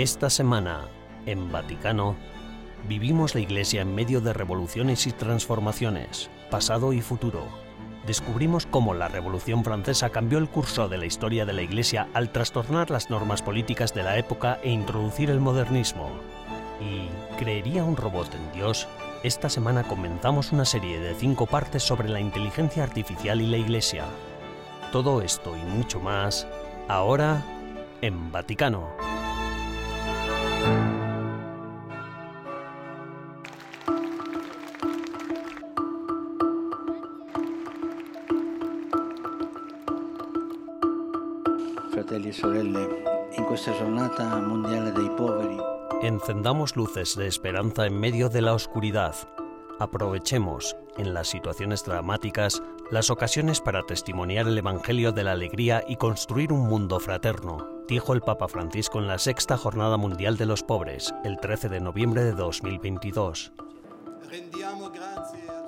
Esta semana, en Vaticano, vivimos la Iglesia en medio de revoluciones y transformaciones, pasado y futuro. Descubrimos cómo la Revolución Francesa cambió el curso de la historia de la Iglesia al trastornar las normas políticas de la época e introducir el modernismo. ¿Y creería un robot en Dios? Esta semana comenzamos una serie de cinco partes sobre la inteligencia artificial y la Iglesia. Todo esto y mucho más, ahora en Vaticano. Encendamos luces de esperanza en medio de la oscuridad. Aprovechemos, en las situaciones dramáticas, las ocasiones para testimoniar el Evangelio de la alegría y construir un mundo fraterno, dijo el Papa Francisco en la sexta Jornada Mundial de los Pobres, el 13 de noviembre de 2022.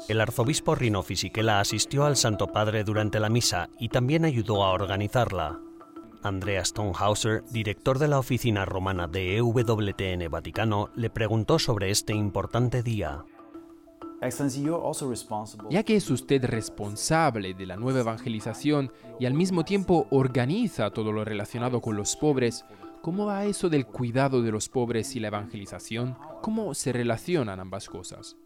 El arzobispo Rino Fisichella asistió al Santo Padre durante la misa y también ayudó a organizarla. Andrea Stonehauser, director de la oficina romana de EWTN Vaticano, le preguntó sobre este importante día. Ya que es usted responsable de la nueva evangelización y al mismo tiempo organiza todo lo relacionado con los pobres, ¿cómo va eso del cuidado de los pobres y la evangelización? ¿Cómo se relacionan ambas cosas?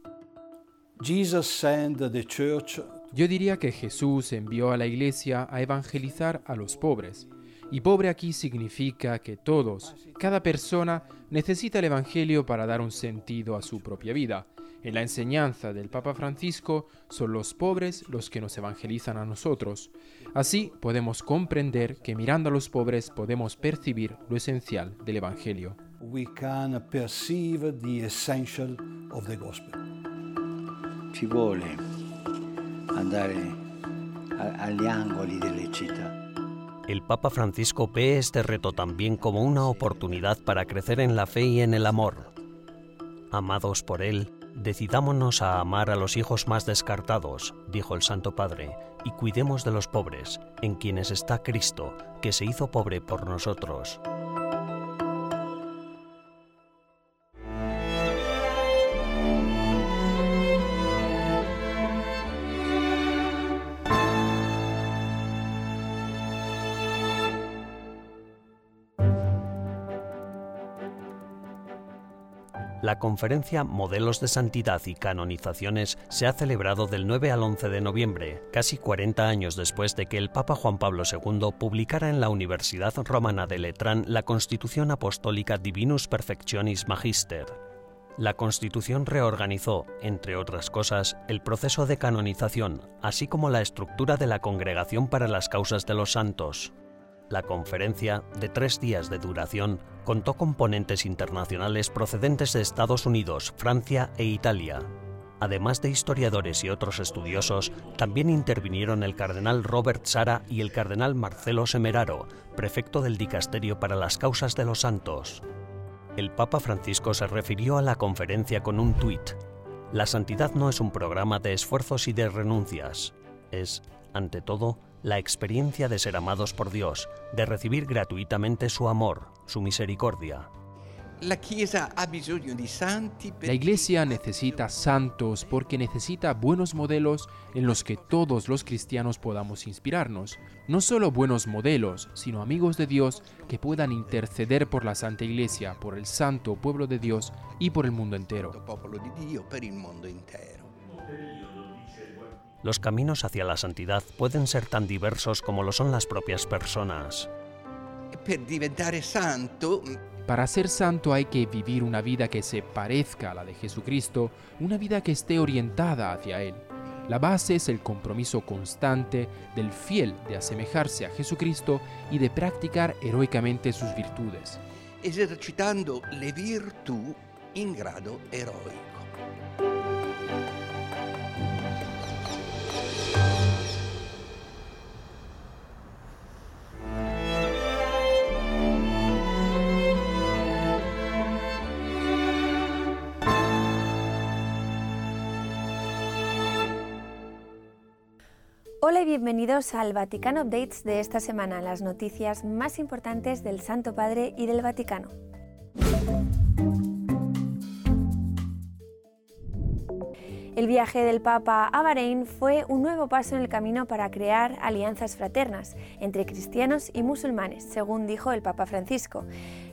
Yo diría que Jesús envió a la iglesia a evangelizar a los pobres. Y pobre aquí significa que todos, cada persona, necesita el Evangelio para dar un sentido a su propia vida. En la enseñanza del Papa Francisco son los pobres los que nos evangelizan a nosotros. Así podemos comprender que mirando a los pobres podemos percibir lo esencial del Evangelio. we can perceive the essential of the gospel. ci vuole andare agli angoli delle città. El Papa Francisco ve este reto también como una oportunidad para crecer en la fe y en el amor. Amados por Él, decidámonos a amar a los hijos más descartados, dijo el Santo Padre, y cuidemos de los pobres, en quienes está Cristo, que se hizo pobre por nosotros. La conferencia Modelos de Santidad y Canonizaciones se ha celebrado del 9 al 11 de noviembre, casi 40 años después de que el Papa Juan Pablo II publicara en la Universidad Romana de Letrán la Constitución Apostólica Divinus Perfectionis Magister. La Constitución reorganizó, entre otras cosas, el proceso de canonización, así como la estructura de la Congregación para las Causas de los Santos. La conferencia, de tres días de duración, contó con ponentes internacionales procedentes de Estados Unidos, Francia e Italia. Además de historiadores y otros estudiosos, también intervinieron el cardenal Robert Sara y el cardenal Marcelo Semeraro, prefecto del Dicasterio para las Causas de los Santos. El Papa Francisco se refirió a la conferencia con un tuit. La santidad no es un programa de esfuerzos y de renuncias. Es, ante todo, la experiencia de ser amados por Dios, de recibir gratuitamente su amor, su misericordia. La iglesia necesita santos porque necesita buenos modelos en los que todos los cristianos podamos inspirarnos. No solo buenos modelos, sino amigos de Dios que puedan interceder por la Santa Iglesia, por el santo pueblo de Dios y por el mundo entero. Los caminos hacia la santidad pueden ser tan diversos como lo son las propias personas. Per diventare santo Para ser santo hay que vivir una vida que se parezca a la de Jesucristo, una vida que esté orientada hacia Él. La base es el compromiso constante del fiel de asemejarse a Jesucristo y de practicar heroicamente sus virtudes. esercitando le virtù in grado eroico. Hola y bienvenidos al Vaticano Updates de esta semana, las noticias más importantes del Santo Padre y del Vaticano. El viaje del Papa a Bahrein fue un nuevo paso en el camino para crear alianzas fraternas entre cristianos y musulmanes, según dijo el Papa Francisco.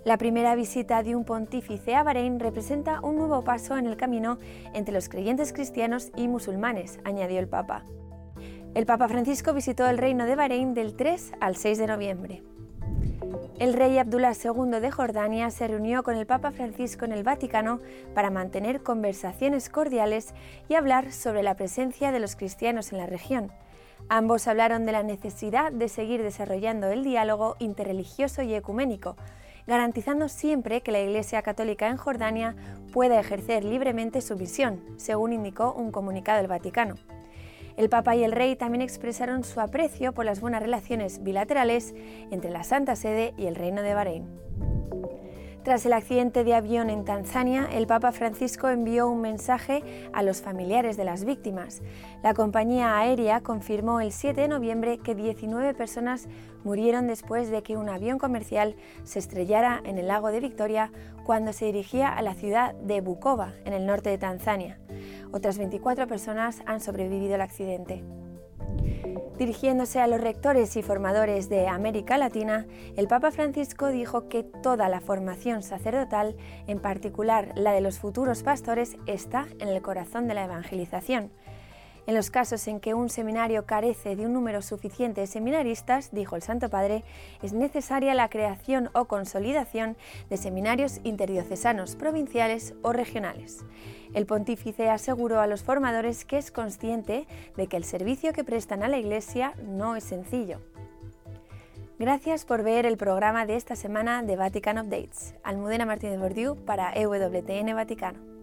La primera visita de un pontífice a Bahrein representa un nuevo paso en el camino entre los creyentes cristianos y musulmanes, añadió el Papa. El Papa Francisco visitó el reino de Bahrein del 3 al 6 de noviembre. El rey Abdullah II de Jordania se reunió con el Papa Francisco en el Vaticano para mantener conversaciones cordiales y hablar sobre la presencia de los cristianos en la región. Ambos hablaron de la necesidad de seguir desarrollando el diálogo interreligioso y ecuménico, garantizando siempre que la Iglesia Católica en Jordania pueda ejercer libremente su visión, según indicó un comunicado del Vaticano. El Papa y el Rey también expresaron su aprecio por las buenas relaciones bilaterales entre la Santa Sede y el Reino de Bahrein. Tras el accidente de avión en Tanzania, el Papa Francisco envió un mensaje a los familiares de las víctimas. La compañía aérea confirmó el 7 de noviembre que 19 personas murieron después de que un avión comercial se estrellara en el lago de Victoria cuando se dirigía a la ciudad de Bukova, en el norte de Tanzania. Otras 24 personas han sobrevivido al accidente. Dirigiéndose a los rectores y formadores de América Latina, el Papa Francisco dijo que toda la formación sacerdotal, en particular la de los futuros pastores, está en el corazón de la evangelización en los casos en que un seminario carece de un número suficiente de seminaristas, dijo el Santo Padre, es necesaria la creación o consolidación de seminarios interdiocesanos, provinciales o regionales. El pontífice aseguró a los formadores que es consciente de que el servicio que prestan a la Iglesia no es sencillo. Gracias por ver el programa de esta semana de Vatican Updates. Almudena Martínez Bordiú para EWTN Vaticano.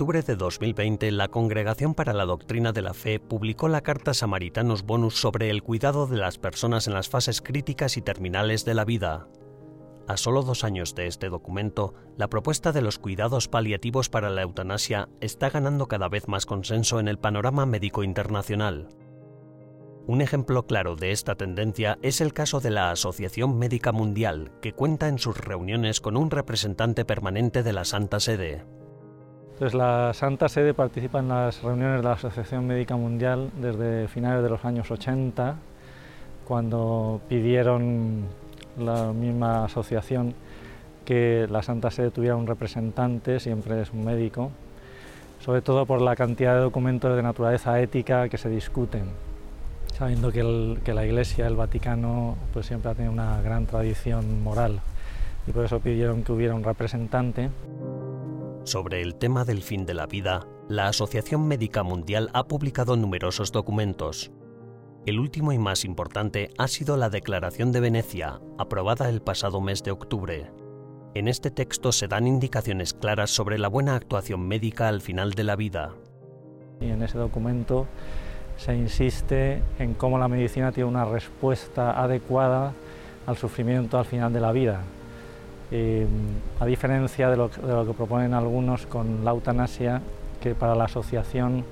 Octubre de 2020, la Congregación para la Doctrina de la Fe publicó la Carta Samaritanos Bonus sobre el cuidado de las personas en las fases críticas y terminales de la vida. A solo dos años de este documento, la propuesta de los cuidados paliativos para la eutanasia está ganando cada vez más consenso en el panorama médico internacional. Un ejemplo claro de esta tendencia es el caso de la Asociación Médica Mundial, que cuenta en sus reuniones con un representante permanente de la Santa Sede. Entonces, la Santa Sede participa en las reuniones de la Asociación Médica Mundial desde finales de los años 80, cuando pidieron la misma asociación que la Santa Sede tuviera un representante, siempre es un médico, sobre todo por la cantidad de documentos de naturaleza ética que se discuten, sabiendo que, la Iglesia, el Vaticano, pues siempre ha tenido una gran tradición moral y por eso pidieron que hubiera un representante. Sobre el tema del fin de la vida, la Asociación Médica Mundial ha publicado numerosos documentos. El último y más importante ha sido la Declaración de Venecia, aprobada el pasado mes de octubre. En este texto se dan indicaciones claras sobre la buena actuación médica al final de la vida. Y en ese documento se insiste en cómo la medicina tiene una respuesta adecuada al sufrimiento al final de la vida, eh, a diferencia de lo, que proponen algunos con la eutanasia, que para la asociación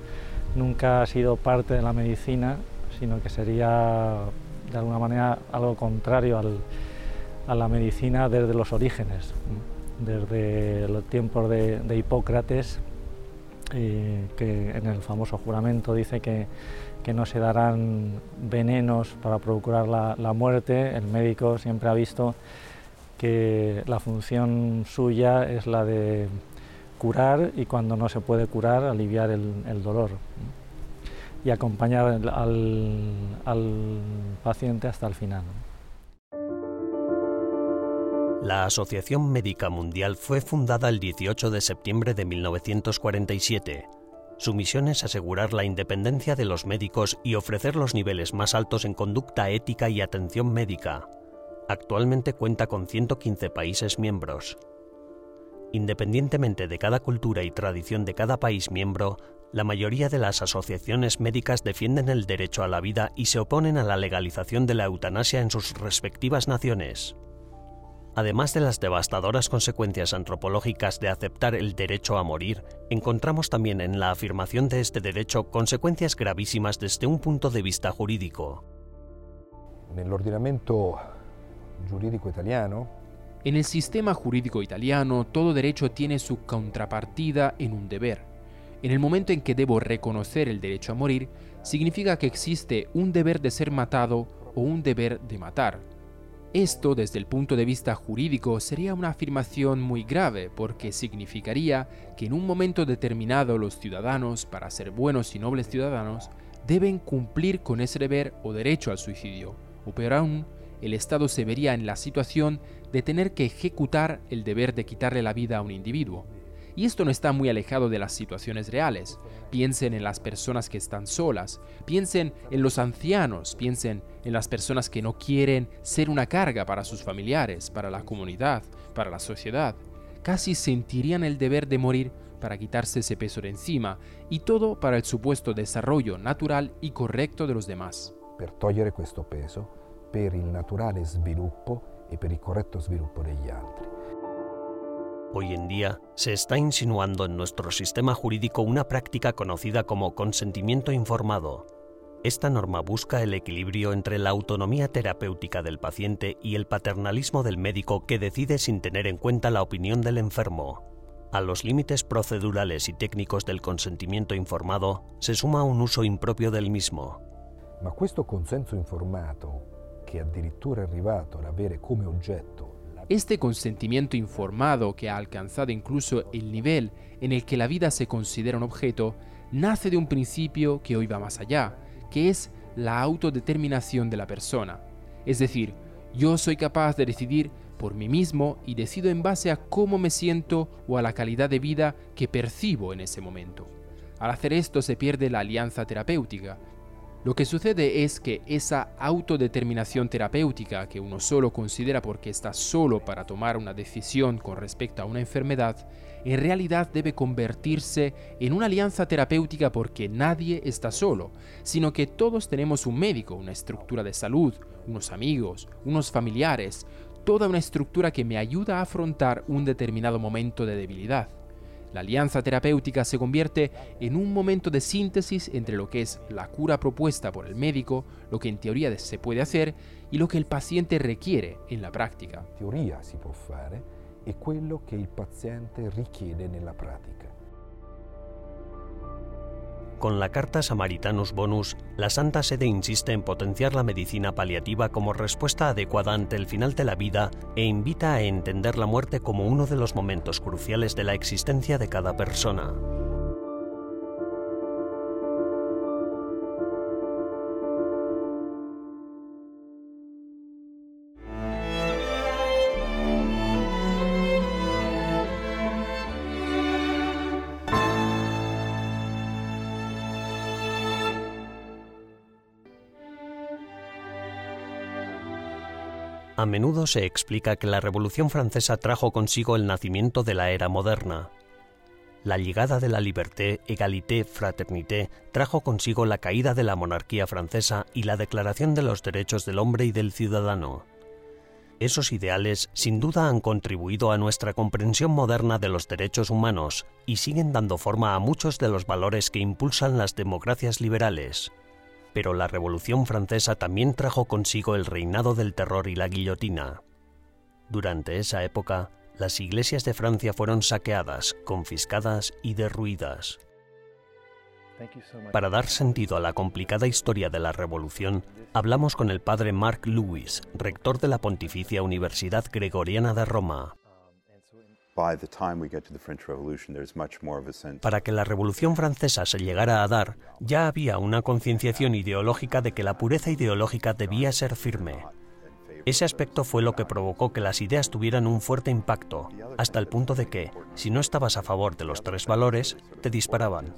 nunca ha sido parte de la medicina, sino que sería de alguna manera algo contrario a la medicina desde los orígenes, desde los tiempos de, Hipócrates, eh, que en el famoso juramento dice que, no se darán venenos para procurar la muerte, el médico siempre ha visto que la función suya es la de curar y cuando no se puede curar, aliviar el, dolor y acompañar al, al, paciente hasta el final. La Asociación Médica Mundial fue fundada el 18 de septiembre de 1947. Su misión es asegurar la independencia de los médicos y ofrecer los niveles más altos en conducta ética y atención médica, Actualmente cuenta con 115 países miembros. Independientemente de cada cultura y tradición de cada país miembro, la mayoría de las asociaciones médicas defienden el derecho a la vida y se oponen a la legalización de la eutanasia en sus respectivas naciones. Además de las devastadoras consecuencias antropológicas de aceptar el derecho a morir, encontramos también en la afirmación de este derecho consecuencias gravísimas desde un punto de vista jurídico. Nell'ordinamento giuridico italiano En el sistema jurídico italiano, todo derecho tiene su contrapartida en un deber. En el momento en que debo reconocer el derecho a morir, significa que existe un deber de ser matado o un deber de matar. Esto, desde el punto de vista jurídico, sería una afirmación muy grave porque significaría que en un momento determinado los ciudadanos, para ser buenos y nobles ciudadanos, deben cumplir con ese deber o derecho al suicidio, o peor aún, el Estado se vería en la situación de tener que ejecutar el deber de quitarle la vida a un individuo. Y esto no está muy alejado de las situaciones reales. Piensen en las personas que están solas, piensen en los ancianos, piensen en las personas que no quieren ser una carga para sus familiares, para la comunidad, para la sociedad. Casi sentirían el deber de morir para quitarse ese peso de encima, y todo para el supuesto desarrollo natural y correcto de los demás. Per il naturale sviluppo e per il corretto sviluppo degli altri. Hoy en día se está insinuando en nuestro sistema jurídico una práctica conocida como consentimiento informado. Esta norma busca el equilibrio entre la autonomía terapéutica del paciente y el paternalismo del médico que decide sin tener en cuenta la opinión del enfermo. A los límites procedurales y técnicos del consentimiento informado se suma un uso impropio del mismo. Ma questo consenso informato, che addirittura è arrivato ad avere come oggetto Este consentimiento informado que ha alcanzado incluso el nivel en el que la vida se considera un objeto, nace de un principio que hoy va más allá, que es la autodeterminación de la persona. Es decir, yo soy capaz de decidir por mí mismo y decido en base a cómo me siento o a la calidad de vida que percibo en ese momento. Al hacer esto se pierde la alianza terapéutica. Lo que sucede es que esa autodeterminación terapéutica que uno solo considera porque está solo para tomar una decisión con respecto a una enfermedad, en realidad debe convertirse en una alianza terapéutica porque nadie está solo, sino que todos tenemos un médico, una estructura de salud, unos amigos, unos familiares, toda una estructura que me ayuda a afrontar un determinado momento de debilidad. La alianza terapéutica se convierte en un momento de síntesis entre lo que es la cura propuesta por el médico, lo que en teoría se puede hacer, y lo que el paciente requiere en la práctica. teoria si può fare e quello che il paziente richiede nella pratica. Con la Carta Samaritanus Bonus, la Santa Sede insiste en potenciar la medicina paliativa como respuesta adecuada ante el final de la vida e invita a entender la muerte como uno de los momentos cruciales de la existencia de cada persona. A menudo se explica que la Revolución Francesa trajo consigo el nacimiento de la era moderna. La llegada de la liberté, égalité, fraternité trajo consigo la caída de la monarquía francesa y la declaración de los derechos del hombre y del ciudadano. Esos ideales sin duda han contribuido a nuestra comprensión moderna de los derechos humanos y siguen dando forma a muchos de los valores que impulsan las democracias liberales. Pero la Revolución Francesa también trajo consigo el reinado del terror y la guillotina. Durante esa época, las iglesias de Francia fueron saqueadas, confiscadas y derruidas. Para dar sentido a la complicada historia de la Revolución, hablamos con el padre Marc Louis, rector de la Pontificia Universidad Gregoriana de Roma. Para que la Revolución Francesa se llegara a dar, ya había una concienciación ideológica de que la pureza ideológica debía ser firme. Ese aspecto fue lo que provocó que las ideas tuvieran un fuerte impacto, hasta el punto de que, si no estabas a favor de los tres valores, te disparaban.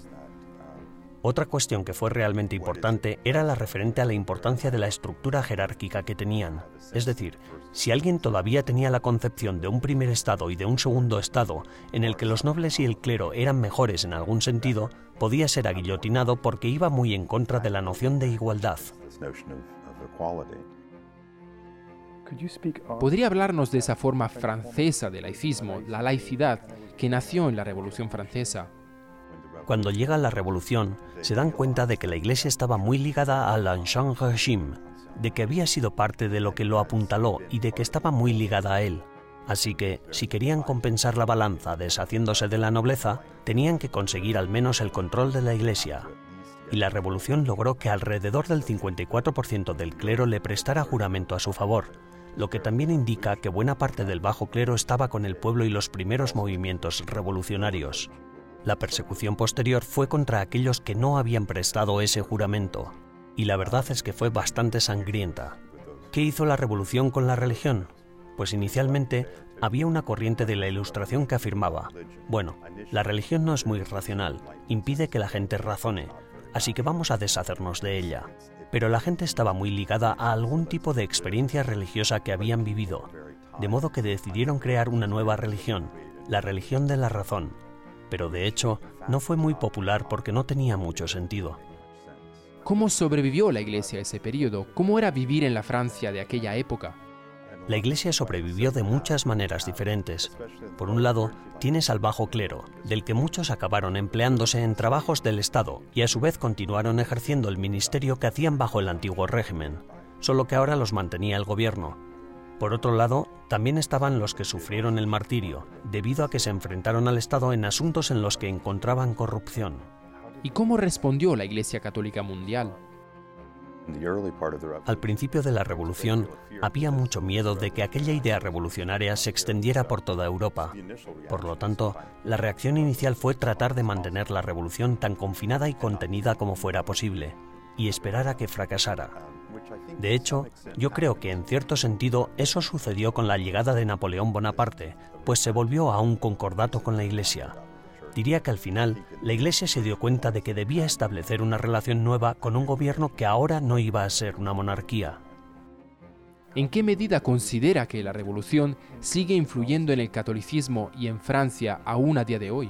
Otra cuestión que fue realmente importante era la referente a la importancia de la estructura jerárquica que tenían. Es decir, si alguien todavía tenía la concepción de un primer estado y de un segundo estado, en el que los nobles y el clero eran mejores en algún sentido, podía ser aguillotinado porque iba muy en contra de la noción de igualdad. ¿Podría hablarnos de esa forma francesa de laicismo, la laicidad, que nació en la Revolución Francesa? Cuando llega la revolución, se dan cuenta de que la Iglesia estaba muy ligada al Ancien Régime, de que había sido parte de lo que lo apuntaló y de que estaba muy ligada a él. Así que, si querían compensar la balanza deshaciéndose de la nobleza, tenían que conseguir al menos el control de la Iglesia. Y la revolución logró que alrededor del 54% del clero le prestara juramento a su favor, lo que también indica que buena parte del bajo clero estaba con el pueblo y los primeros movimientos revolucionarios. La persecución posterior fue contra aquellos que no habían prestado ese juramento, y la verdad es que fue bastante sangrienta. ¿Qué hizo la revolución con la religión? Pues inicialmente había una corriente de la Ilustración que afirmaba, bueno, la religión no es muy racional, impide que la gente razone, así que vamos a deshacernos de ella. Pero la gente estaba muy ligada a algún tipo de experiencia religiosa que habían vivido, de modo que decidieron crear una nueva religión, la religión de la razón, pero de hecho no fue muy popular porque no tenía mucho sentido. ¿Cómo sobrevivió la Iglesia a ese periodo? ¿Cómo era vivir en la Francia de aquella época? La Iglesia sobrevivió de muchas maneras diferentes. Por un lado, tienes al bajo clero, del que muchos acabaron empleándose en trabajos del Estado y a su vez continuaron ejerciendo el ministerio que hacían bajo el antiguo régimen, solo que ahora los mantenía el gobierno, por otro lado, también estaban los que sufrieron el martirio, debido a que se enfrentaron al Estado en asuntos en los que encontraban corrupción. ¿Y cómo respondió la Iglesia Católica Mundial? Al principio de la revolución había mucho miedo de que aquella idea revolucionaria se extendiera por toda Europa. Por lo tanto, la reacción inicial fue tratar de mantener la revolución tan confinada y contenida como fuera posible, y esperar a que fracasara. De hecho, yo creo que en cierto sentido eso sucedió con la llegada de Napoleón Bonaparte, pues se volvió a un concordato con la Iglesia. Diría que al final la Iglesia se dio cuenta de que debía establecer una relación nueva con un gobierno que ahora no iba a ser una monarquía. ¿En qué medida considera que la revolución sigue influyendo en el catolicismo y en Francia aún a día de hoy?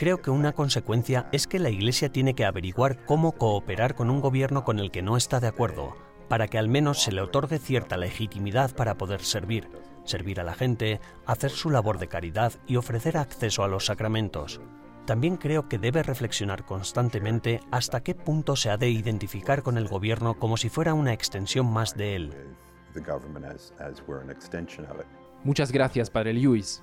Creo que una consecuencia es que la Iglesia tiene que averiguar cómo cooperar con un gobierno con el que no está de acuerdo, para que al menos se le otorgue cierta legitimidad para poder servir, servir a la gente, hacer su labor de caridad y ofrecer acceso a los sacramentos. También creo que debe reflexionar constantemente hasta qué punto se ha de identificar con el gobierno como si fuera una extensión más de él. Muchas gracias, Padre Lewis.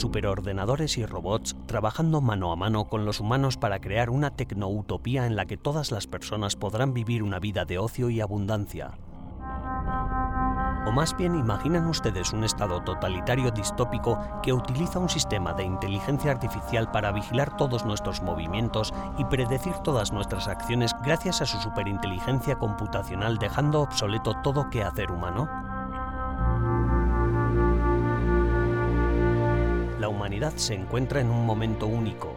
Superordenadores y robots trabajando mano a mano con los humanos para crear una tecnoutopía en la que todas las personas podrán vivir una vida de ocio y abundancia. O más bien imaginan ustedes un estado totalitario distópico que utiliza un sistema de inteligencia artificial para vigilar todos nuestros movimientos y predecir todas nuestras acciones gracias a su superinteligencia computacional dejando obsoleto todo quehacer humano? Se encuentra en un momento único.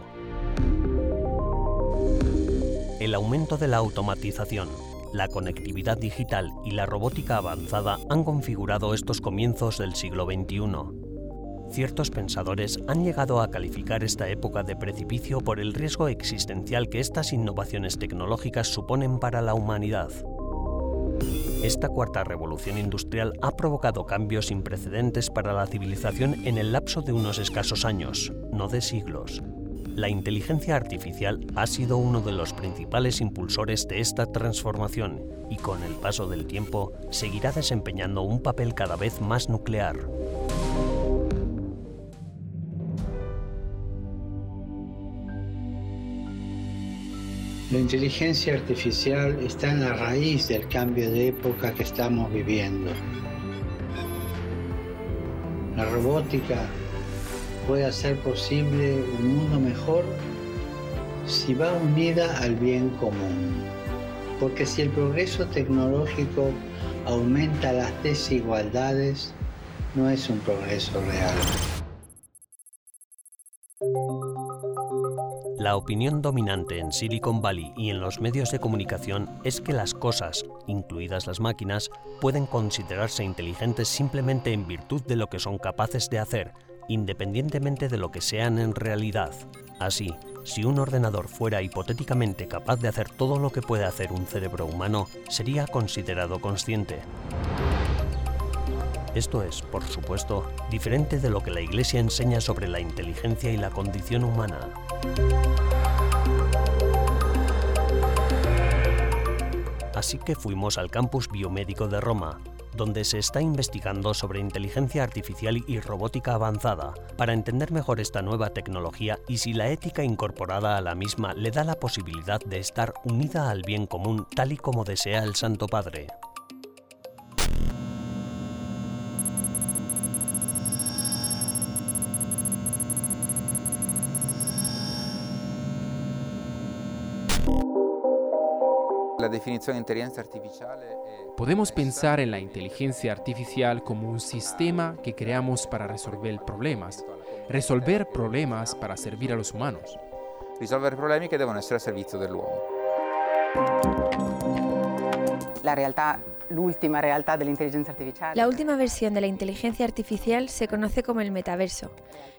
El aumento de la automatización, la conectividad digital y la robótica avanzada han configurado estos comienzos del siglo XXI. Ciertos pensadores han llegado a calificar esta época de precipicio por el riesgo existencial que estas innovaciones tecnológicas suponen para la humanidad. Esta cuarta revolución industrial ha provocado cambios sin precedentes para la civilización en el lapso de unos escasos años, no de siglos. La inteligencia artificial ha sido uno de los principales impulsores de esta transformación y con el paso del tiempo seguirá desempeñando un papel cada vez más nuclear. La inteligencia artificial está en la raíz del cambio de época que estamos viviendo. La robótica puede hacer posible un mundo mejor si va unida al bien común. Porque si el progreso tecnológico aumenta las desigualdades, no es un progreso real. La opinión dominante en Silicon Valley y en los medios de comunicación es que las cosas, incluidas las máquinas, pueden considerarse inteligentes simplemente en virtud de lo que son capaces de hacer, independientemente de lo que sean en realidad. Así, si un ordenador fuera hipotéticamente capaz de hacer todo lo que puede hacer un cerebro humano, sería considerado consciente. Esto es, por supuesto, diferente de lo que la Iglesia enseña sobre la inteligencia y la condición humana. Así que fuimos al campus biomédico de Roma, donde se está investigando sobre inteligencia artificial y robótica avanzada, para entender mejor esta nueva tecnología y si la ética incorporada a la misma le da la posibilidad de estar unida al bien común tal y como desea el Santo Padre. Podemos pensar en la inteligencia artificial como un sistema que creamos para resolver problemas, resolver problemas para servir a los humanos. Risolvere problemi che devono essere a servizio dell'uomo. La realtà La última versión de la inteligencia artificial se conoce como el metaverso.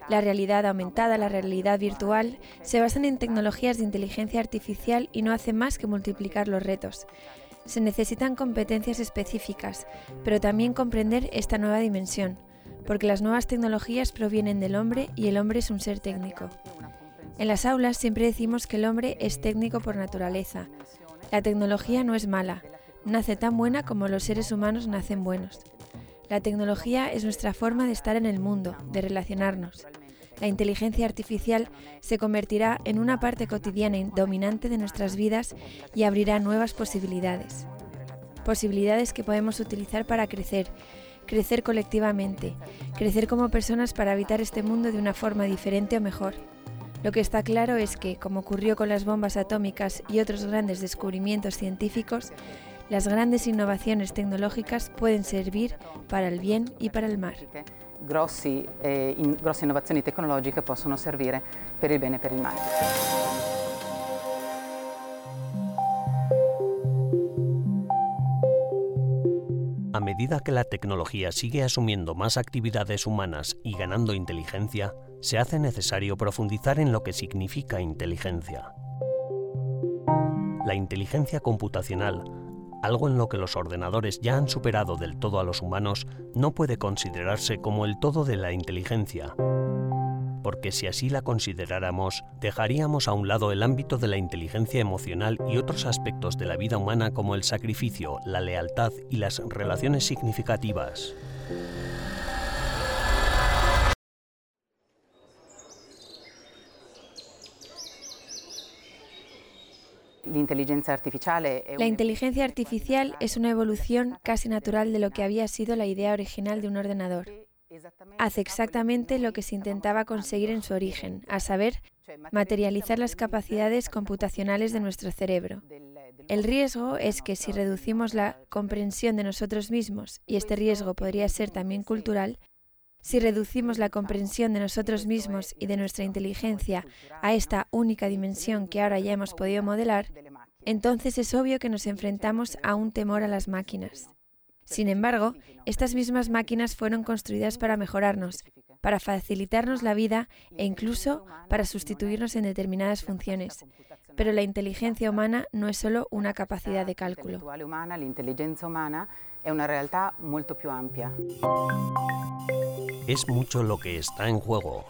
La realidad aumentada, la realidad virtual, se basan en tecnologías de inteligencia artificial y no hacen más que multiplicar los retos. Se necesitan competencias específicas, pero también comprender esta nueva dimensión, porque las nuevas tecnologías provienen del hombre y el hombre es un ser técnico. En las aulas siempre decimos que el hombre es técnico por naturaleza. La tecnología no es mala, nace tan buena como los seres humanos nacen buenos. La tecnología es nuestra forma de estar en el mundo, de relacionarnos. La inteligencia artificial se convertirá en una parte cotidiana y dominante de nuestras vidas y abrirá nuevas posibilidades. Posibilidades que podemos utilizar para crecer, crecer colectivamente, crecer como personas para habitar este mundo de una forma diferente o mejor. Lo que está claro es que, como ocurrió con las bombas atómicas y otros grandes descubrimientos científicos, las grandes innovaciones tecnológicas pueden servir para el bien y para el mal. Grossi, eh, in, grosse innovazioni tecnologiche possono servire per il bene e per il male. A medida que la tecnología sigue asumiendo más actividades humanas y ganando inteligencia, se hace necesario profundizar en lo que significa inteligencia. La inteligencia computacional algo en lo que los ordenadores ya han superado del todo a los humanos, no puede considerarse como el todo de la inteligencia. Porque si así la consideráramos, dejaríamos a un lado el ámbito de la inteligencia emocional y otros aspectos de la vida humana como el sacrificio, la lealtad y las relaciones significativas. La inteligencia artificial es una evolución casi natural de lo que había sido la idea original de un ordenador. Hace exactamente lo que se intentaba conseguir en su origen, a saber, materializar las capacidades computacionales de nuestro cerebro. El riesgo es que si reducimos la comprensión de nosotros mismos, y este riesgo podría ser también cultural, si reducimos la comprensión de nosotros mismos y de nuestra inteligencia a esta única dimensión que ahora ya hemos podido modelar, entonces es obvio que nos enfrentamos a un temor a las máquinas. Sin embargo, estas mismas máquinas fueron construidas para mejorarnos, para facilitarnos la vida e incluso para sustituirnos en determinadas funciones. Pero la inteligencia humana no es solo una capacidad de cálculo. La inteligencia humana es una realidad mucho más amplia. Es mucho lo que está en juego.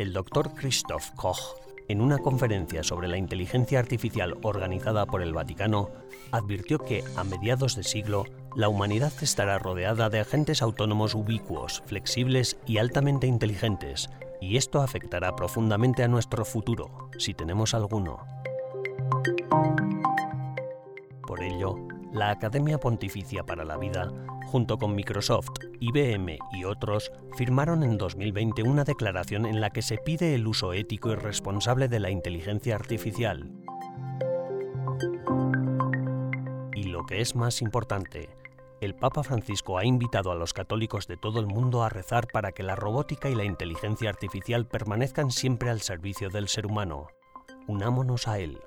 El doctor Christoph Koch, en una conferencia sobre la inteligencia artificial organizada por el Vaticano, advirtió que a mediados de siglo la humanidad estará rodeada de agentes autónomos ubicuos, flexibles y altamente inteligentes, y esto afectará profundamente a nuestro futuro, si tenemos alguno. Por ello, la Academia Pontificia para la Vida, junto con Microsoft, IBM y otros, firmaron en 2020 una declaración en la que se pide el uso ético y responsable de la inteligencia artificial. Y lo que es más importante, el Papa Francisco ha invitado a los católicos de todo el mundo a rezar para que la robótica y la inteligencia artificial permanezcan siempre al servicio del ser humano. Unámonos a él.